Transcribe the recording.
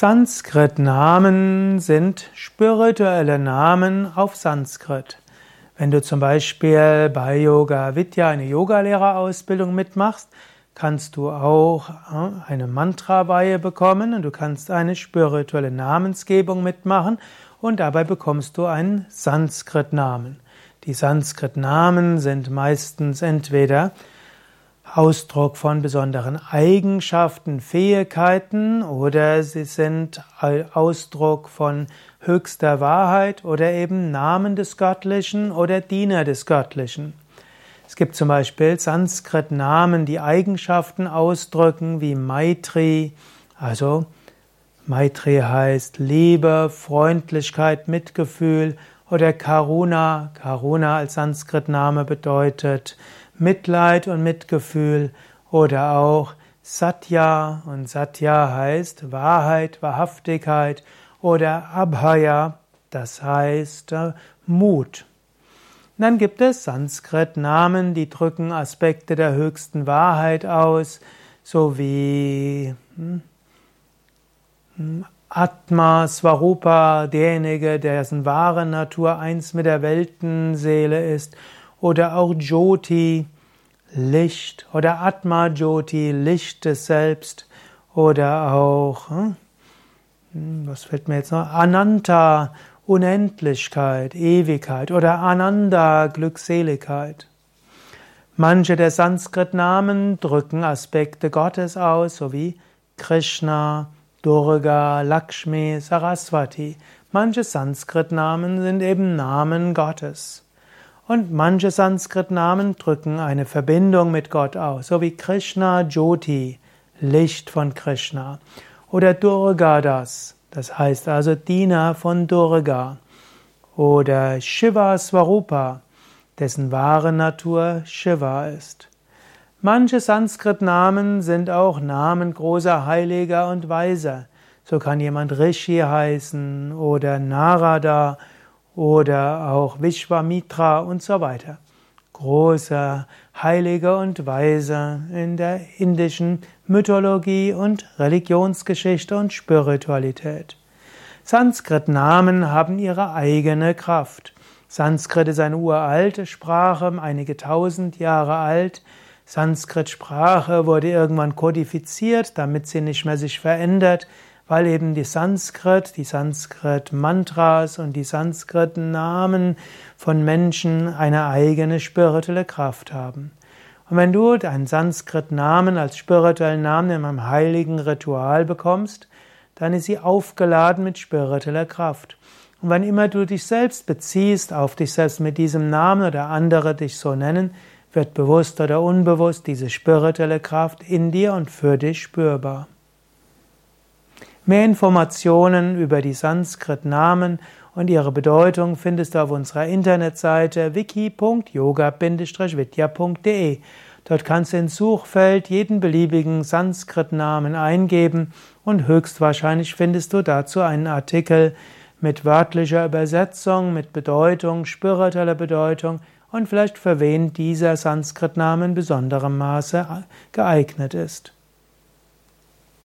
Sanskrit-Namen sind spirituelle Namen auf Sanskrit. Wenn du zum Beispiel bei Yoga Vidya eine Yogalehrerausbildung mitmachst, kannst du auch äh, eine Mantra-Weihe bekommen und du kannst eine spirituelle Namensgebung mitmachen und dabei bekommst du einen Sanskrit-Namen. Die Sanskrit-Namen sind meistens entweder Ausdruck von besonderen Eigenschaften, Fähigkeiten oder sie sind Ausdruck von höchster Wahrheit oder eben Namen des Göttlichen oder Diener des Göttlichen. Es gibt zum Beispiel Sanskrit-Namen, die Eigenschaften ausdrücken wie Maitri, also Maitri heißt Liebe, Freundlichkeit, Mitgefühl oder Karuna. Karuna als Sanskrit-Name bedeutet Mitleid und Mitgefühl oder auch Satya und Satya heißt Wahrheit, Wahrhaftigkeit oder Abhaya, das heißt äh, Mut. Dann gibt es Sanskrit-Namen, die drücken Aspekte der höchsten Wahrheit aus, so wie hm, hm, Atma, Swarupa, derjenige, dessen wahre Natur eins mit der Weltenseele ist, oder auch Jyoti, Licht, oder Atma Jyoti, Licht des Selbst, oder auch, hm, was fällt mir jetzt noch, Ananta, Unendlichkeit, Ewigkeit, oder Ananda, Glückseligkeit. Manche der Sanskrit-Namen drücken Aspekte Gottes aus, sowie Krishna, Durga, Lakshmi, Saraswati. Manche Sanskrit-Namen sind eben Namen Gottes. Und manche Sanskrit-Namen drücken eine Verbindung mit Gott aus, so wie Krishna Jyoti, Licht von Krishna, oder Durgadas, das heißt also Diener von Durga, oder Shiva Swarupa, dessen wahre Natur Shiva ist. Manche Sanskrit-Namen sind auch Namen großer Heiliger und Weiser. So kann jemand Rishi heißen oder Narada oder auch Vishwamitra und so weiter. Großer Heilige und Weise in der indischen Mythologie und Religionsgeschichte und Spiritualität. Sanskrit-Namen haben ihre eigene Kraft. Sanskrit ist eine uralte Sprache, einige tausend Jahre alt. Sanskrit-Sprache wurde irgendwann kodifiziert, damit sie nicht mehr sich verändert weil eben die Sanskrit, die Sanskrit-Mantras und die Sanskrit-Namen von Menschen eine eigene spirituelle Kraft haben. Und wenn du einen Sanskrit-Namen als spirituellen Namen in einem heiligen Ritual bekommst, dann ist sie aufgeladen mit spiritueller Kraft. Und wann immer du dich selbst beziehst auf dich selbst mit diesem Namen oder andere dich so nennen, wird bewusst oder unbewusst diese spirituelle Kraft in dir und für dich spürbar. Mehr Informationen über die Sanskrit-Namen und ihre Bedeutung findest du auf unserer Internetseite wiki.yoga-vidya.de. Dort kannst du ins Suchfeld jeden beliebigen Sanskrit-Namen eingeben und höchstwahrscheinlich findest du dazu einen Artikel mit wörtlicher Übersetzung, mit Bedeutung, spiritueller Bedeutung und vielleicht für wen dieser Sanskrit-Name in besonderem Maße geeignet ist.